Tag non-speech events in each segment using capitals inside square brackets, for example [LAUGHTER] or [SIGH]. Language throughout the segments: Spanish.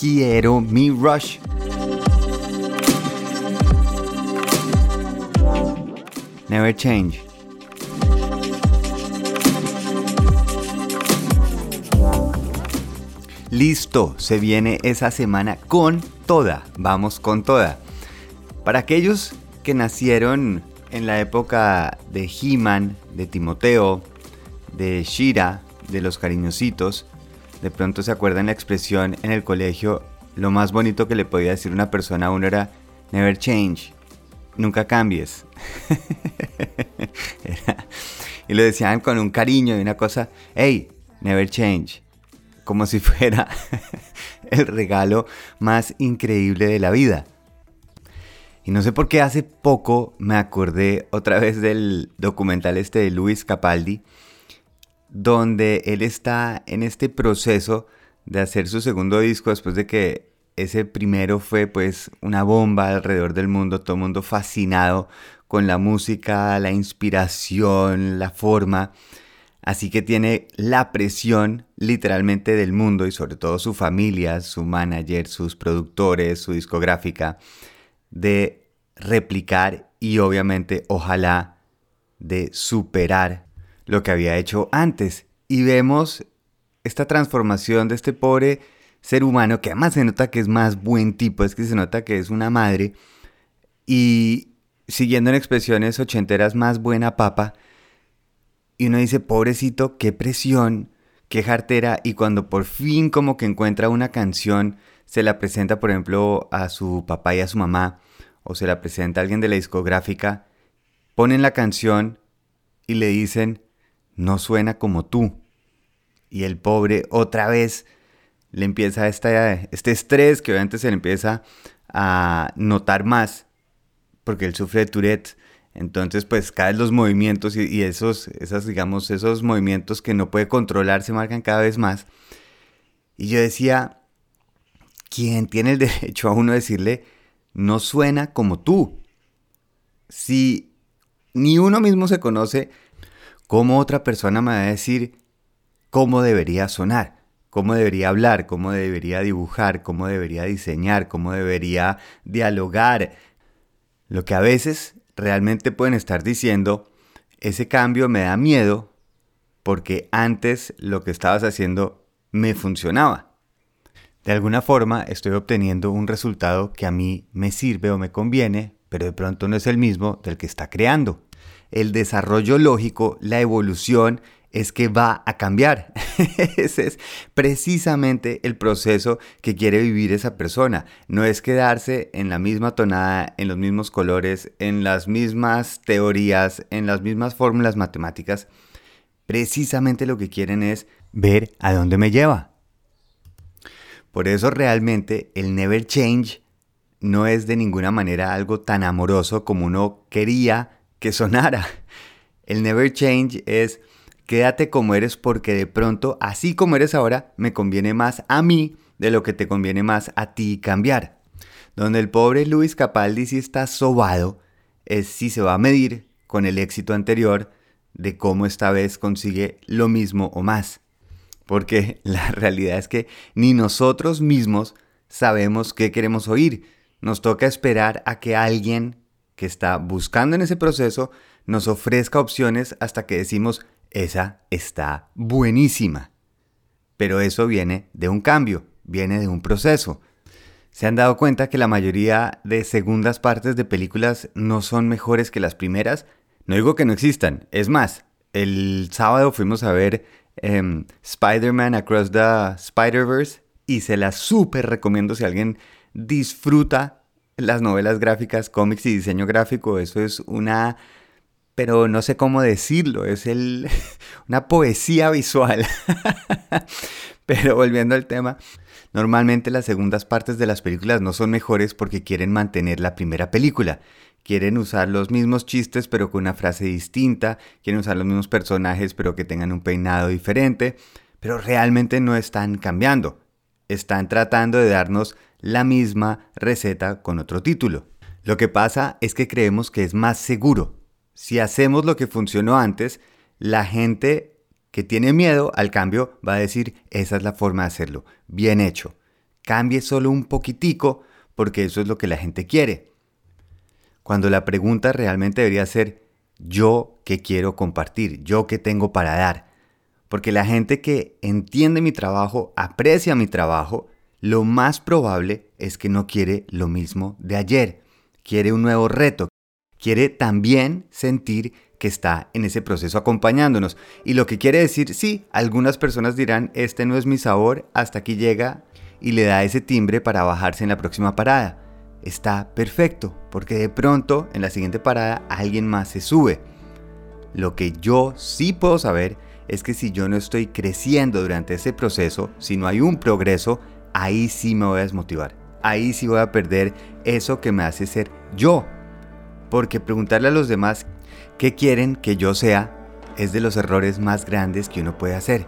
quiero mi rush. Never change. Listo, se viene esa semana con toda, vamos con toda. Para aquellos que nacieron en la época de He-Man, de Timoteo, de Shira, de los cariñositos, de pronto se acuerdan la expresión en el colegio, lo más bonito que le podía decir una persona a uno era never change, nunca cambies. [LAUGHS] y lo decían con un cariño y una cosa, hey, never change como si fuera [LAUGHS] el regalo más increíble de la vida. Y no sé por qué hace poco me acordé otra vez del documental este de Luis Capaldi, donde él está en este proceso de hacer su segundo disco después de que ese primero fue pues una bomba alrededor del mundo, todo el mundo fascinado con la música, la inspiración, la forma. Así que tiene la presión literalmente del mundo y sobre todo su familia, su manager, sus productores, su discográfica, de replicar y obviamente ojalá de superar lo que había hecho antes. Y vemos esta transformación de este pobre ser humano que además se nota que es más buen tipo, es que se nota que es una madre y siguiendo en expresiones ochenteras más buena papa y uno dice, pobrecito, qué presión, qué jartera. Y cuando por fin como que encuentra una canción, se la presenta, por ejemplo, a su papá y a su mamá, o se la presenta a alguien de la discográfica, ponen la canción y le dicen, no suena como tú. Y el pobre otra vez le empieza este estrés que obviamente se le empieza a notar más, porque él sufre de Tourette entonces, pues cada vez los movimientos y, esos, esas, digamos, esos movimientos que no puede controlar se marcan cada vez más. Y yo decía, ¿quién tiene el [LAUGHS] derecho a uno decirle, no suena como tú? Si ni uno mismo se conoce, ¿cómo otra persona me va a decir cómo debería sonar? cómo debería hablar, cómo debería dibujar, cómo debería diseñar, cómo debería dialogar. Lo que a veces realmente pueden estar diciendo, ese cambio me da miedo porque antes lo que estabas haciendo me funcionaba. De alguna forma estoy obteniendo un resultado que a mí me sirve o me conviene, pero de pronto no es el mismo del que está creando. El desarrollo lógico, la evolución, es que va a cambiar. [LAUGHS] Ese es precisamente el proceso que quiere vivir esa persona. No es quedarse en la misma tonada, en los mismos colores, en las mismas teorías, en las mismas fórmulas matemáticas. Precisamente lo que quieren es ver a dónde me lleva. Por eso realmente el never change no es de ninguna manera algo tan amoroso como uno quería que sonara. El never change es Quédate como eres porque de pronto, así como eres ahora, me conviene más a mí de lo que te conviene más a ti cambiar. Donde el pobre Luis Capaldi sí está sobado es si se va a medir con el éxito anterior de cómo esta vez consigue lo mismo o más. Porque [LAUGHS] la realidad es que ni nosotros mismos sabemos qué queremos oír. Nos toca esperar a que alguien que está buscando en ese proceso nos ofrezca opciones hasta que decimos, esa está buenísima. Pero eso viene de un cambio, viene de un proceso. ¿Se han dado cuenta que la mayoría de segundas partes de películas no son mejores que las primeras? No digo que no existan, es más, el sábado fuimos a ver em, Spider-Man Across the Spider-Verse y se la súper recomiendo si alguien disfruta las novelas gráficas, cómics y diseño gráfico. Eso es una pero no sé cómo decirlo, es el, [LAUGHS] una poesía visual. [LAUGHS] pero volviendo al tema, normalmente las segundas partes de las películas no son mejores porque quieren mantener la primera película. Quieren usar los mismos chistes pero con una frase distinta, quieren usar los mismos personajes pero que tengan un peinado diferente, pero realmente no están cambiando. Están tratando de darnos la misma receta con otro título. Lo que pasa es que creemos que es más seguro, si hacemos lo que funcionó antes, la gente que tiene miedo al cambio va a decir, esa es la forma de hacerlo, bien hecho. cambie solo un poquitico porque eso es lo que la gente quiere. Cuando la pregunta realmente debería ser yo qué quiero compartir, yo qué tengo para dar. Porque la gente que entiende mi trabajo, aprecia mi trabajo, lo más probable es que no quiere lo mismo de ayer. Quiere un nuevo reto. Quiere también sentir que está en ese proceso acompañándonos. Y lo que quiere decir, sí, algunas personas dirán, este no es mi sabor, hasta aquí llega y le da ese timbre para bajarse en la próxima parada. Está perfecto, porque de pronto en la siguiente parada alguien más se sube. Lo que yo sí puedo saber es que si yo no estoy creciendo durante ese proceso, si no hay un progreso, ahí sí me voy a desmotivar. Ahí sí voy a perder eso que me hace ser yo. Porque preguntarle a los demás qué quieren que yo sea es de los errores más grandes que uno puede hacer.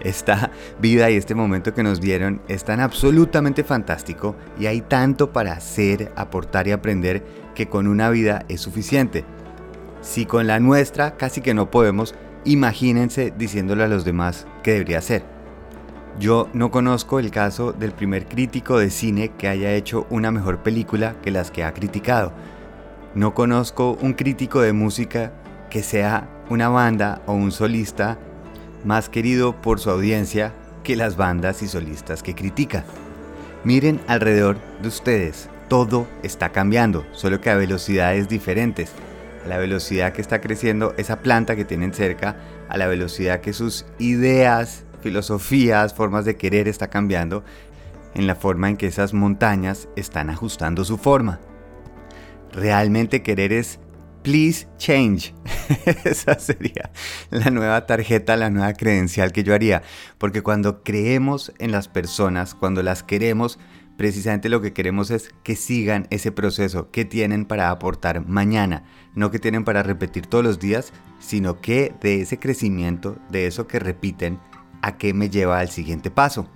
Esta [LAUGHS] vida y este momento que nos dieron es tan absolutamente fantástico y hay tanto para hacer, aportar y aprender que con una vida es suficiente. Si con la nuestra casi que no podemos, imagínense diciéndole a los demás qué debería hacer. Yo no conozco el caso del primer crítico de cine que haya hecho una mejor película que las que ha criticado. No conozco un crítico de música que sea una banda o un solista más querido por su audiencia que las bandas y solistas que critica. Miren alrededor de ustedes, todo está cambiando, solo que a velocidades diferentes a la velocidad que está creciendo esa planta que tienen cerca, a la velocidad que sus ideas, filosofías, formas de querer está cambiando, en la forma en que esas montañas están ajustando su forma. Realmente querer es please change. [LAUGHS] Esa sería la nueva tarjeta, la nueva credencial que yo haría. Porque cuando creemos en las personas, cuando las queremos, precisamente lo que queremos es que sigan ese proceso que tienen para aportar mañana, no que tienen para repetir todos los días, sino que de ese crecimiento, de eso que repiten, a qué me lleva al siguiente paso.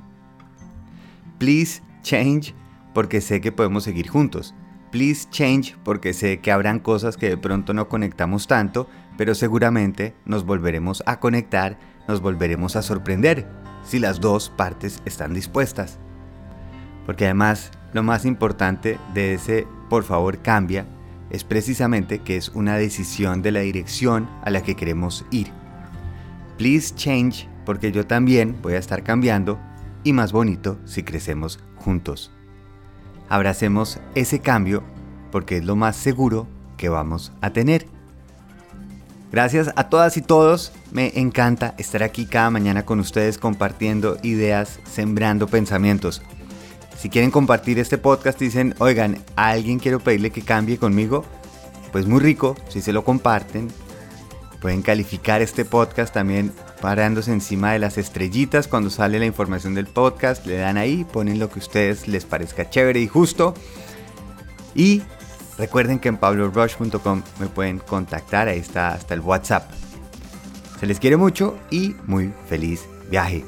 Please change porque sé que podemos seguir juntos. Please change porque sé que habrán cosas que de pronto no conectamos tanto, pero seguramente nos volveremos a conectar, nos volveremos a sorprender si las dos partes están dispuestas. Porque además lo más importante de ese por favor cambia es precisamente que es una decisión de la dirección a la que queremos ir. Please change porque yo también voy a estar cambiando y más bonito si crecemos juntos. Abracemos ese cambio porque es lo más seguro que vamos a tener. Gracias a todas y todos, me encanta estar aquí cada mañana con ustedes compartiendo ideas, sembrando pensamientos. Si quieren compartir este podcast dicen, oigan, alguien quiero pedirle que cambie conmigo, pues muy rico, si se lo comparten. Pueden calificar este podcast también parándose encima de las estrellitas cuando sale la información del podcast, le dan ahí, ponen lo que a ustedes les parezca chévere y justo. Y recuerden que en pablorush.com me pueden contactar, ahí está hasta el WhatsApp. Se les quiere mucho y muy feliz viaje.